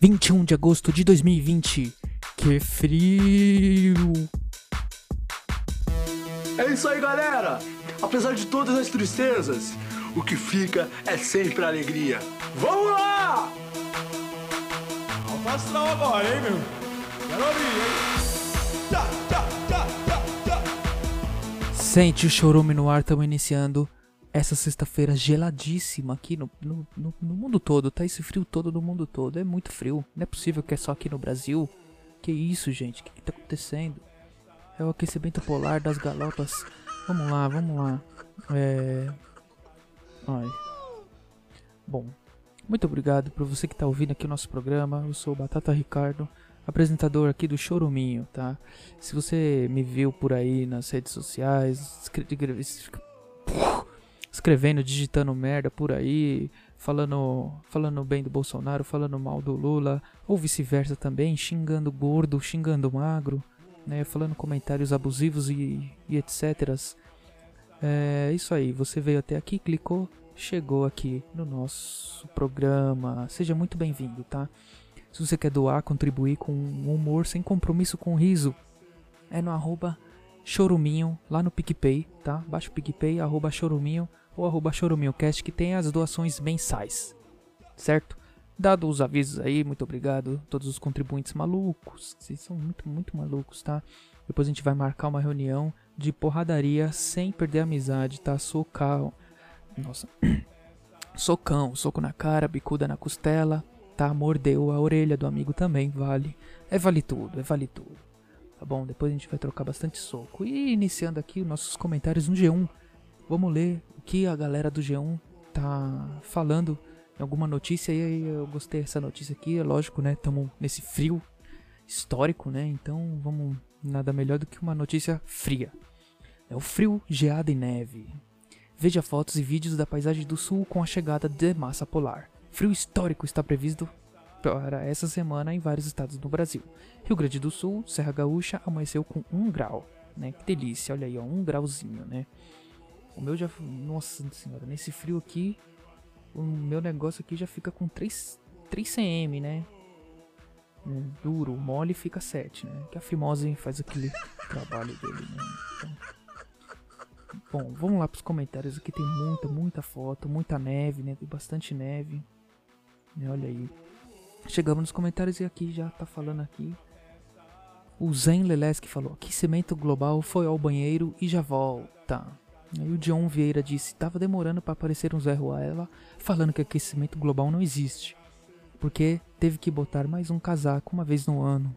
21 de agosto de 2020. Que frio! É isso aí, galera! Apesar de todas as tristezas, o que fica é sempre a alegria. Vamos lá! Alfa astral agora, hein, meu? Quero abrir, hein? Sente o chorume no ar, estamos iniciando essa sexta-feira geladíssima aqui no, no, no, no mundo todo. Tá esse frio todo no mundo todo. É muito frio. Não é possível que é só aqui no Brasil. Que isso, gente? O que, que tá acontecendo? É o aquecimento polar das galopas. Vamos lá, vamos lá. É. Ai. Bom, muito obrigado por você que tá ouvindo aqui o nosso programa. Eu sou o Batata Ricardo, apresentador aqui do Choruminho, tá? Se você me viu por aí nas redes sociais, escrevendo, digitando merda por aí, falando, falando bem do Bolsonaro, falando mal do Lula, ou vice-versa também, xingando gordo, xingando magro, né, falando comentários abusivos e, e etc. É isso aí, você veio até aqui, clicou, chegou aqui no nosso programa. Seja muito bem-vindo, tá? Se você quer doar, contribuir com humor sem compromisso com riso, é no arroba choruminho lá no PicPay, tá? Baixa o PicPay, arroba choruminho ou arroba choruminhocast que tem as doações mensais, certo? Dado os avisos aí, muito obrigado a todos os contribuintes malucos, vocês são muito, muito malucos, tá? Depois a gente vai marcar uma reunião de porradaria sem perder a amizade, tá? Socar, nossa, socão, soco na cara, bicuda na costela, tá? Mordeu a orelha do amigo também, vale. É vale tudo, é vale tudo. Tá bom? Depois a gente vai trocar bastante soco. E iniciando aqui os nossos comentários no G1. Vamos ler o que a galera do G1 tá falando em alguma notícia. E aí eu gostei dessa notícia aqui, é lógico, né? Estamos nesse frio histórico, né? Então vamos. Nada melhor do que uma notícia fria. É o frio, geada e neve. Veja fotos e vídeos da paisagem do sul com a chegada de massa polar. Frio histórico está previsto para essa semana em vários estados do Brasil. Rio Grande do Sul, Serra Gaúcha, amanheceu com 1 grau, né? Que delícia, olha aí, ó, 1 grauzinho, né? O meu já, nossa senhora, nesse frio aqui, o meu negócio aqui já fica com 3, 3 cm, né? É, Duro, mole fica 7, né? Que a fimose faz aquele trabalho dele, né? Então... Bom, vamos lá pros comentários aqui, tem muita, muita foto, muita neve, né? Tem bastante neve. né? Olha aí. Chegamos nos comentários e aqui já tá falando aqui. O Zen Leleski falou: aquecimento global foi ao banheiro e já volta. Aí o John Vieira disse: tava demorando para aparecer um Zé Ruela falando que aquecimento global não existe. Porque teve que botar mais um casaco uma vez no ano.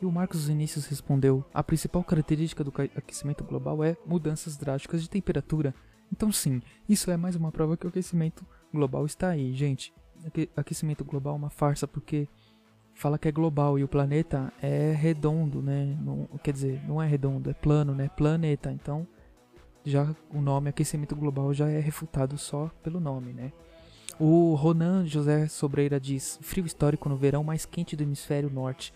E o Marcos Vinícius respondeu: a principal característica do aquecimento global é mudanças drásticas de temperatura. Então, sim, isso é mais uma prova que o aquecimento global está aí, gente. Aque- Aquecimento global é uma farsa porque fala que é global e o planeta é redondo, né? Não, quer dizer, não é redondo, é plano, né? Planeta. Então, já o nome aquecimento global já é refutado só pelo nome, né? O Ronan José Sobreira diz: frio histórico no verão mais quente do hemisfério norte.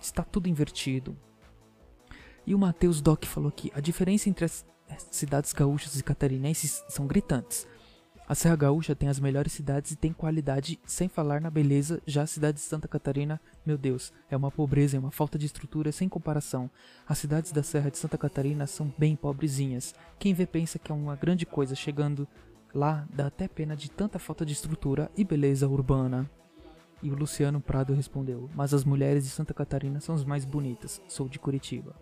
Está tudo invertido. E o Matheus Doc falou aqui: a diferença entre as cidades gaúchas e catarinenses são gritantes. A Serra Gaúcha tem as melhores cidades e tem qualidade, sem falar na beleza. Já a cidade de Santa Catarina, meu Deus, é uma pobreza e uma falta de estrutura sem comparação. As cidades da Serra de Santa Catarina são bem pobrezinhas. Quem vê pensa que é uma grande coisa chegando lá, dá até pena de tanta falta de estrutura e beleza urbana. E o Luciano Prado respondeu: Mas as mulheres de Santa Catarina são as mais bonitas. Sou de Curitiba.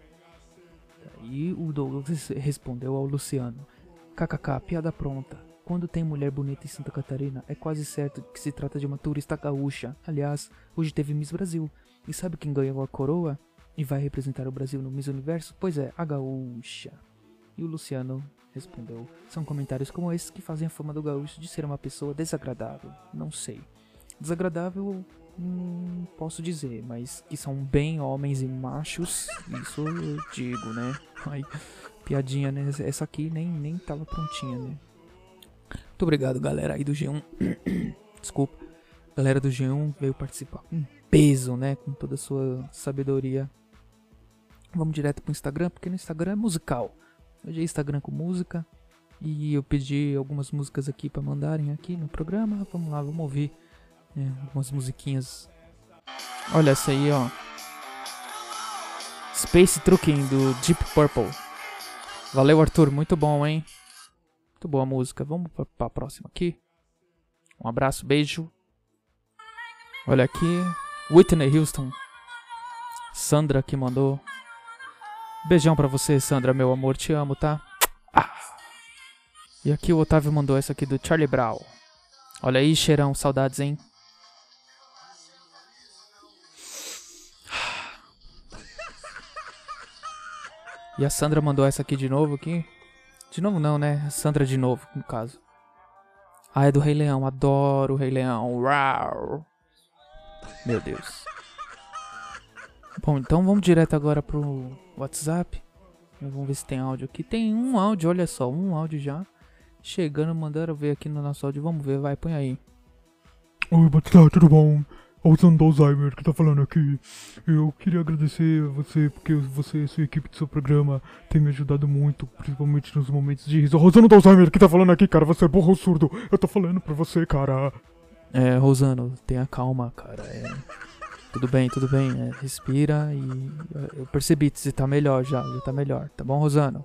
E o Douglas respondeu ao Luciano: KKK, piada pronta. Quando tem mulher bonita em Santa Catarina, é quase certo que se trata de uma turista gaúcha. Aliás, hoje teve Miss Brasil. E sabe quem ganhou a coroa? E vai representar o Brasil no Miss Universo? Pois é, a gaúcha. E o Luciano respondeu: São comentários como esses que fazem a fama do gaúcho de ser uma pessoa desagradável. Não sei. Desagradável, não posso dizer, mas que são bem homens e machos, isso eu digo, né? Ai, piadinha, né? Essa aqui nem, nem tava prontinha, né? Muito obrigado, galera aí do G1. Desculpa. Galera do G1 veio participar com peso, né? Com toda a sua sabedoria. Vamos direto pro Instagram, porque no Instagram é musical. Hoje é Instagram com música. E eu pedi algumas músicas aqui pra mandarem aqui no programa. Vamos lá, vamos ouvir né, algumas musiquinhas Olha essa aí, ó. Space Trucking do Deep Purple. Valeu, Arthur. Muito bom, hein? Muito boa a música. Vamos pra, pra próxima aqui. Um abraço, beijo. Olha aqui. Whitney Houston. Sandra que mandou. Beijão pra você, Sandra, meu amor. Te amo, tá? Ah. E aqui o Otávio mandou essa aqui do Charlie Brown. Olha aí, cheirão. Saudades, hein? E a Sandra mandou essa aqui de novo aqui. De novo não, né? Sandra de novo, no caso. Ah, é do Rei Leão. Adoro o Rei Leão. Uau. Meu Deus. Bom, então vamos direto agora pro WhatsApp. Vamos ver se tem áudio aqui. Tem um áudio, olha só. Um áudio já. Chegando, mandaram ver aqui no nosso áudio. Vamos ver, vai, põe aí. Oi, Batista, tudo bom? É o Sandro Alzheimer que tá falando aqui. Eu queria agradecer a você, porque você e sua equipe do seu programa tem me ajudado muito, principalmente nos momentos de riso. Rosano do Alzheimer que tá falando aqui, cara, você é burro ou surdo. Eu tô falando pra você, cara. É, Rosano, tenha calma, cara. É, tudo bem, tudo bem. é, respira e. é, Eu percebi que você tá melhor já, já tá melhor. Tá bom, Rosano?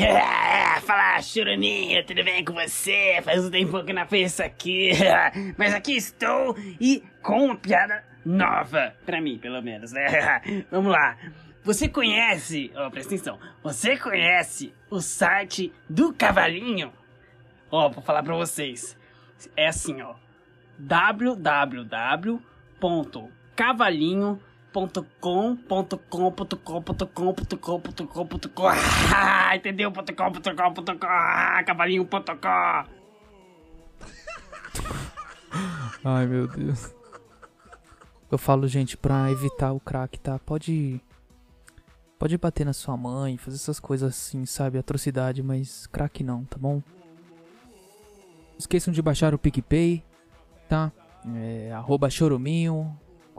Fala, churuminho, tudo bem com você? Faz um tempo que não fiz isso aqui. Mas aqui estou e com uma piada nova. Pra mim, pelo menos, né? Vamos lá. Você conhece, ó, presta atenção. Você conhece o site do Cavalinho? Ó, vou falar pra vocês. É assim, ó. www.cavalinho.com.com.com.com.com.com.com Ah, entendeu? .com.com.com ah, cavalinho.com Ai, meu Deus. Eu falo, gente, pra evitar o crack, tá? Pode. Pode bater na sua mãe, fazer essas coisas assim, sabe? Atrocidade, mas crack não, tá bom? Esqueçam de baixar o PicPay, tá? É, arroba choruminho,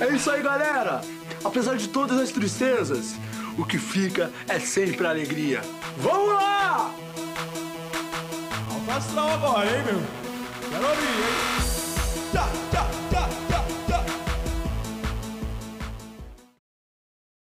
É isso aí, galera! Apesar de todas as tristezas, o que fica é sempre a alegria. Vamos lá! Alto astral agora, hein, meu? Quero ouvir, hein? Tá,